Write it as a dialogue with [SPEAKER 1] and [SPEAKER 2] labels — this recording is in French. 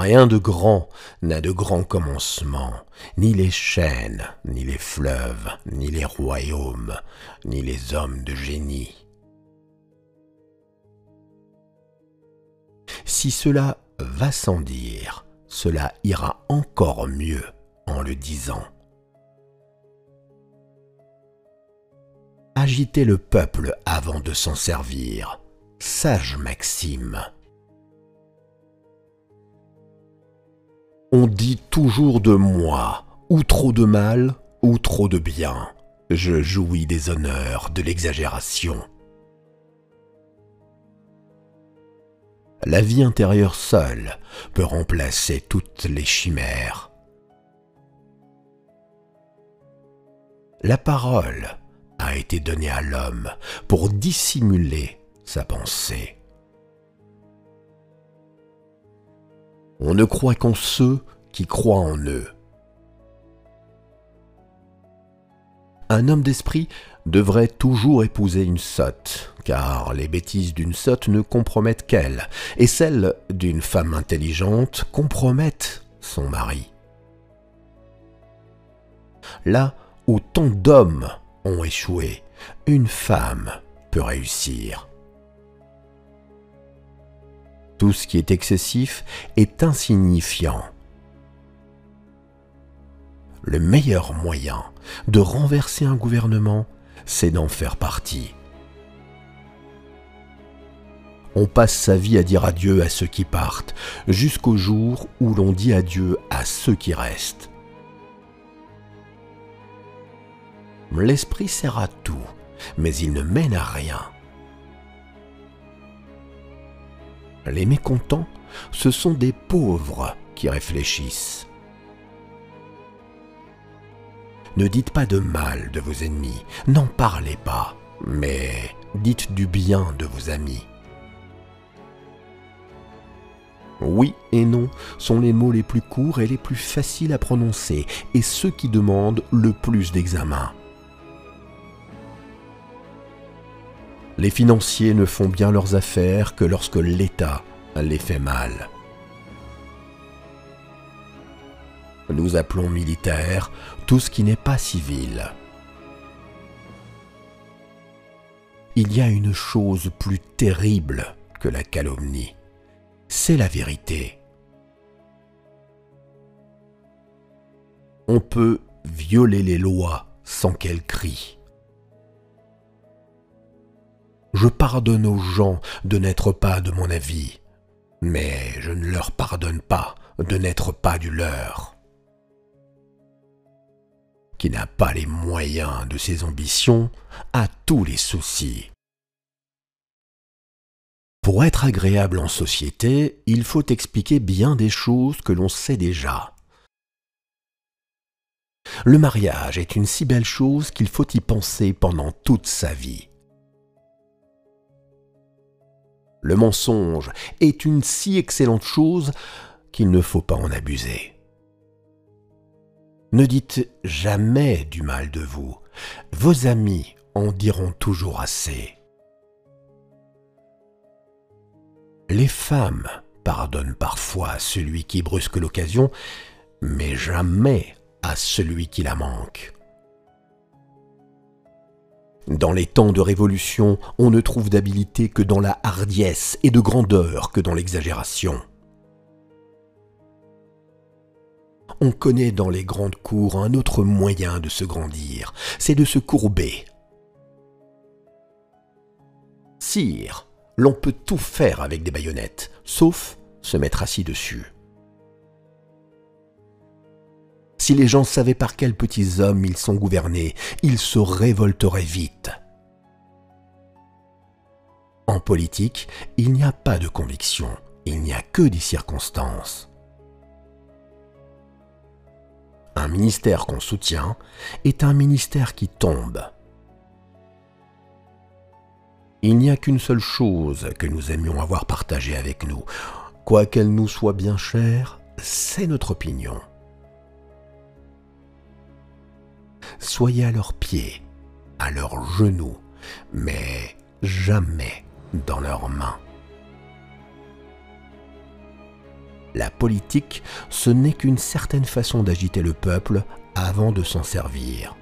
[SPEAKER 1] Rien de grand n'a de grand commencement, ni les chaînes, ni les fleuves, ni les royaumes, ni les hommes de génie. Si cela va sans dire, cela ira encore mieux en le disant. Agiter le peuple avant de s'en servir, sage maxime. On dit toujours de moi, ou trop de mal, ou trop de bien. Je jouis des honneurs de l'exagération. La vie intérieure seule peut remplacer toutes les chimères. La parole a été donnée à l'homme pour dissimuler sa pensée. On ne croit qu'en ceux qui croient en eux. Un homme d'esprit devrait toujours épouser une sotte, car les bêtises d'une sotte ne compromettent qu'elle, et celles d'une femme intelligente compromettent son mari. Là où tant d'hommes ont échoué, une femme peut réussir. Tout ce qui est excessif est insignifiant. Le meilleur moyen de renverser un gouvernement, c'est d'en faire partie. On passe sa vie à dire adieu à ceux qui partent, jusqu'au jour où l'on dit adieu à ceux qui restent. L'esprit sert à tout, mais il ne mène à rien. Les mécontents, ce sont des pauvres qui réfléchissent. Ne dites pas de mal de vos ennemis, n'en parlez pas, mais dites du bien de vos amis. Oui et non sont les mots les plus courts et les plus faciles à prononcer, et ceux qui demandent le plus d'examen. Les financiers ne font bien leurs affaires que lorsque l'État les fait mal. Nous appelons militaire tout ce qui n'est pas civil. Il y a une chose plus terrible que la calomnie, c'est la vérité. On peut violer les lois sans qu'elles crient. Je pardonne aux gens de n'être pas de mon avis, mais je ne leur pardonne pas de n'être pas du leur. Qui n'a pas les moyens de ses ambitions a tous les soucis. Pour être agréable en société, il faut expliquer bien des choses que l'on sait déjà. Le mariage est une si belle chose qu'il faut y penser pendant toute sa vie. Le mensonge est une si excellente chose qu'il ne faut pas en abuser. Ne dites jamais du mal de vous. Vos amis en diront toujours assez. Les femmes pardonnent parfois à celui qui brusque l'occasion, mais jamais à celui qui la manque. Dans les temps de révolution, on ne trouve d'habileté que dans la hardiesse et de grandeur que dans l'exagération. On connaît dans les grandes cours un autre moyen de se grandir, c'est de se courber. Sire, l'on peut tout faire avec des baïonnettes, sauf se mettre assis dessus. Si les gens savaient par quels petits hommes ils sont gouvernés, ils se révolteraient vite. En politique, il n'y a pas de conviction, il n'y a que des circonstances. Un ministère qu'on soutient est un ministère qui tombe. Il n'y a qu'une seule chose que nous aimions avoir partagée avec nous, quoiqu'elle nous soit bien chère, c'est notre opinion. soyez à leurs pieds, à leurs genoux, mais jamais dans leurs mains. La politique, ce n'est qu'une certaine façon d'agiter le peuple avant de s'en servir.